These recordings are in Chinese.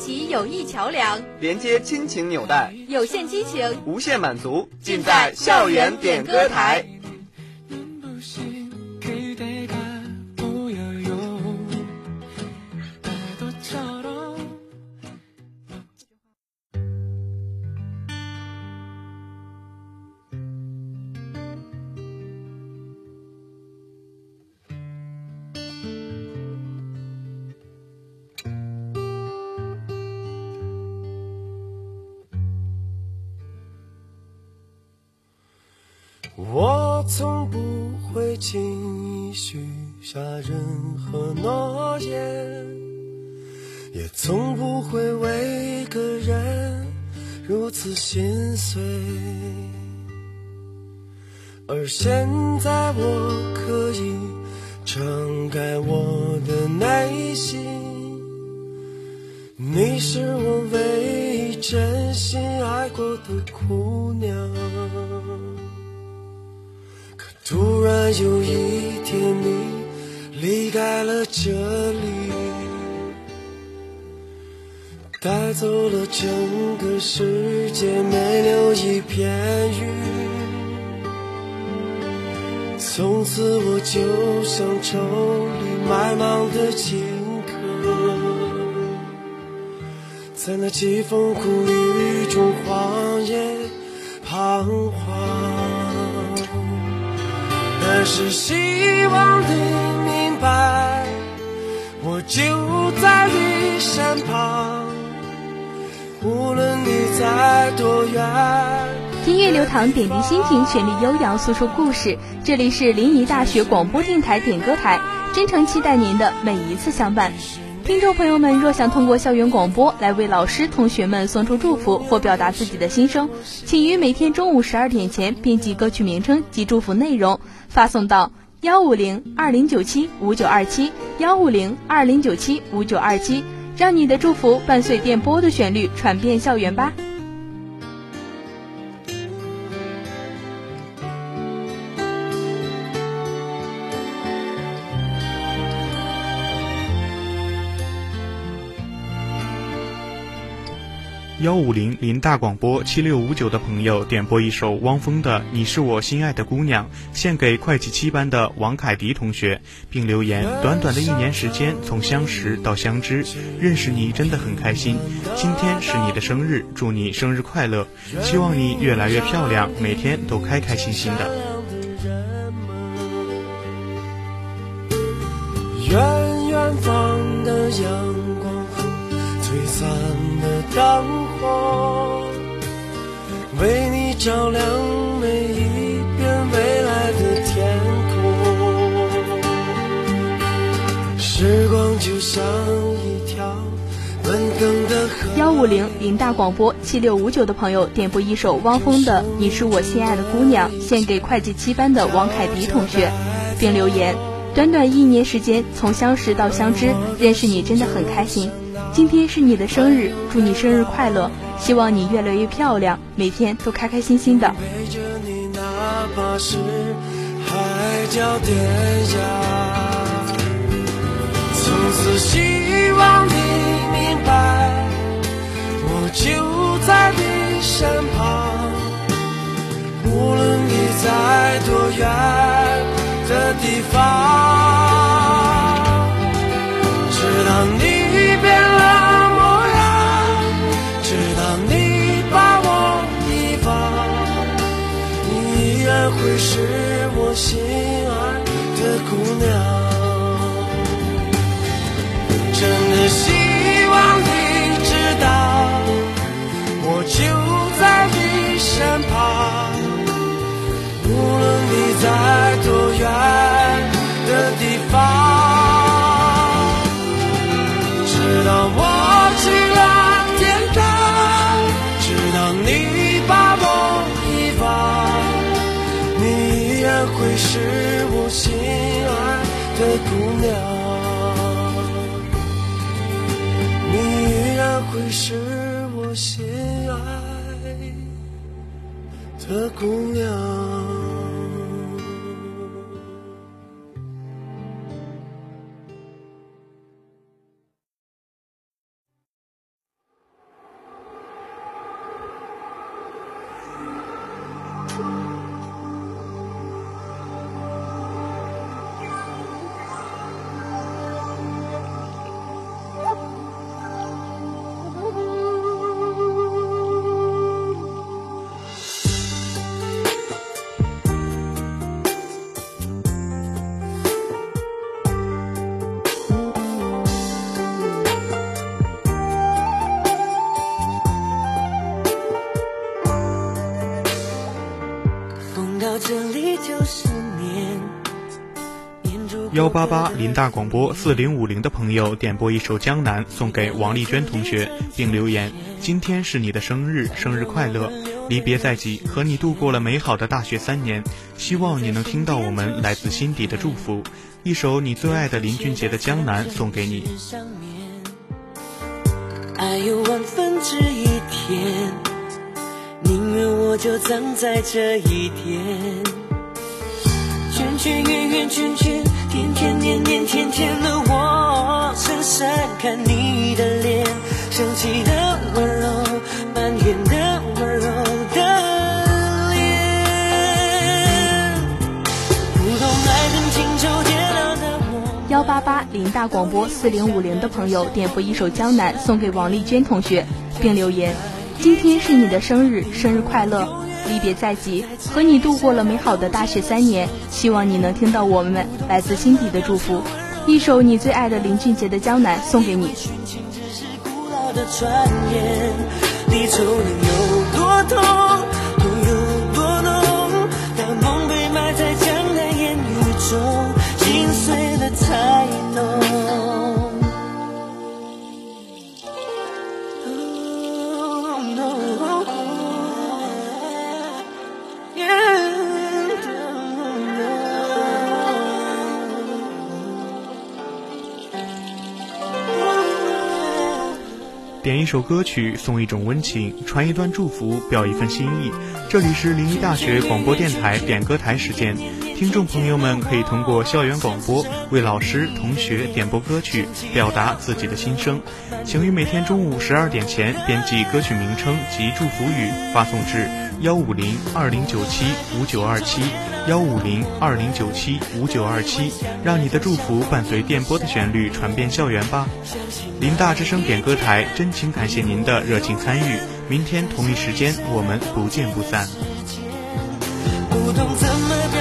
起友谊桥梁，连接亲情纽带，有限激情，无限满足，尽在校园点歌台。我从不会轻易许下任何诺言，也从不会为一个人如此心碎。而现在我可以敞开我的内心，你是我唯一真心有一天你离开了这里，带走了整个世界，没留一片云。从此我就像愁里埋芒的荆轲，在那疾风苦雨是希望你明白，我就在你身旁，无论你在多远。听乐流淌，点滴心情，旋律悠扬，诉说故事。这里是临沂大学广播电台点歌台，真诚期待您的每一次相伴。听众朋友们，若想通过校园广播来为老师、同学们送出祝福或表达自己的心声，请于每天中午十二点前编辑歌曲名称及祝福内容，发送到幺五零二零九七五九二七幺五零二零九七五九二七，让你的祝福伴随电波的旋律传遍校园吧。幺五零林大广播七六五九的朋友点播一首汪峰的《你是我心爱的姑娘》，献给会计七班的王凯迪同学，并留言：短短的一年时间，从相识到相知，认识你真的很开心。今天是你的生日，祝你生日快乐！希望你越来越漂亮，每天都开开心心的。远远方的阳光璀璨的灯。为你照亮每一片未来的天空。时光就像一条奔腾的河。幺五零林大广播七六五九的朋友点播一首汪峰的《你是我心爱的姑娘》，献给会计七班的王凯迪同学，并留言：短短一年时间，从相识到相知，认识你真的很开心。今天是你的生日，祝你生日快乐！希望你越来越漂亮，每天都开开心心的。从此希望你是我心爱的姑娘，真的希望你知道，我就在你身旁，无论你在多你依然会是我心爱的姑娘。幺八八林大广播四零五零的朋友点播一首《江南》送给王丽娟同学，并留言：今天是你的生日，生日快乐！离别在即，和你度过了美好的大学三年，希望你能听到我们来自心底的祝福。一首你最爱的林俊杰的《江南》送给你。爱有万分之一天，宁愿我就葬在这一天。圈圆圆圈圈。天天年年天天的我，深深看你的脸，生气的温柔，埋怨的温柔的脸。不懂爱恨情仇跌倒的我。幺八八林大广播四零五零的朋友点播一首《江南》送给王丽娟同学，并留言：今天是你的生日，生日快乐！离别在即，和你度过了美好的大学三年，希望你能听到我们来自心底的祝福。一首你最爱的林俊杰的《江南》送给你。点一首歌曲，送一种温情，传一段祝福，表一份心意。这里是临沂大学广播电台点歌台时间，听众朋友们可以通过校园广播为老师、同学点播歌曲，表达自己的心声。请于每天中午十二点前编辑歌曲名称及祝福语，发送至幺五零二零九七五九二七。幺五零二零九七五九二七，让你的祝福伴随电波的旋律传遍校园吧。林大之声点歌台真情感谢您的热情参与，明天同一时间我们不见不散。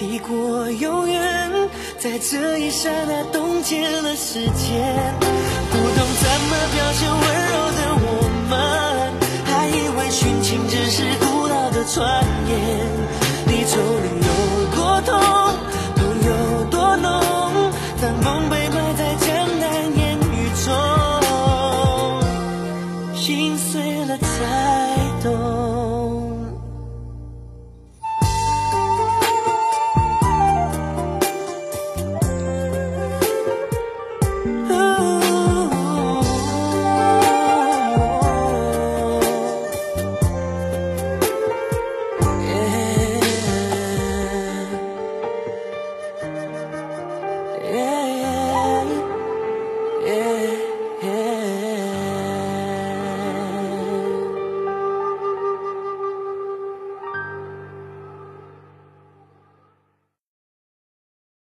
抵过永远在这一刹那冻结了时间不懂怎么表现温柔的我们还以为殉情只是古老的传言离愁能有多痛痛有多浓当梦被埋在江南烟雨中心碎了才懂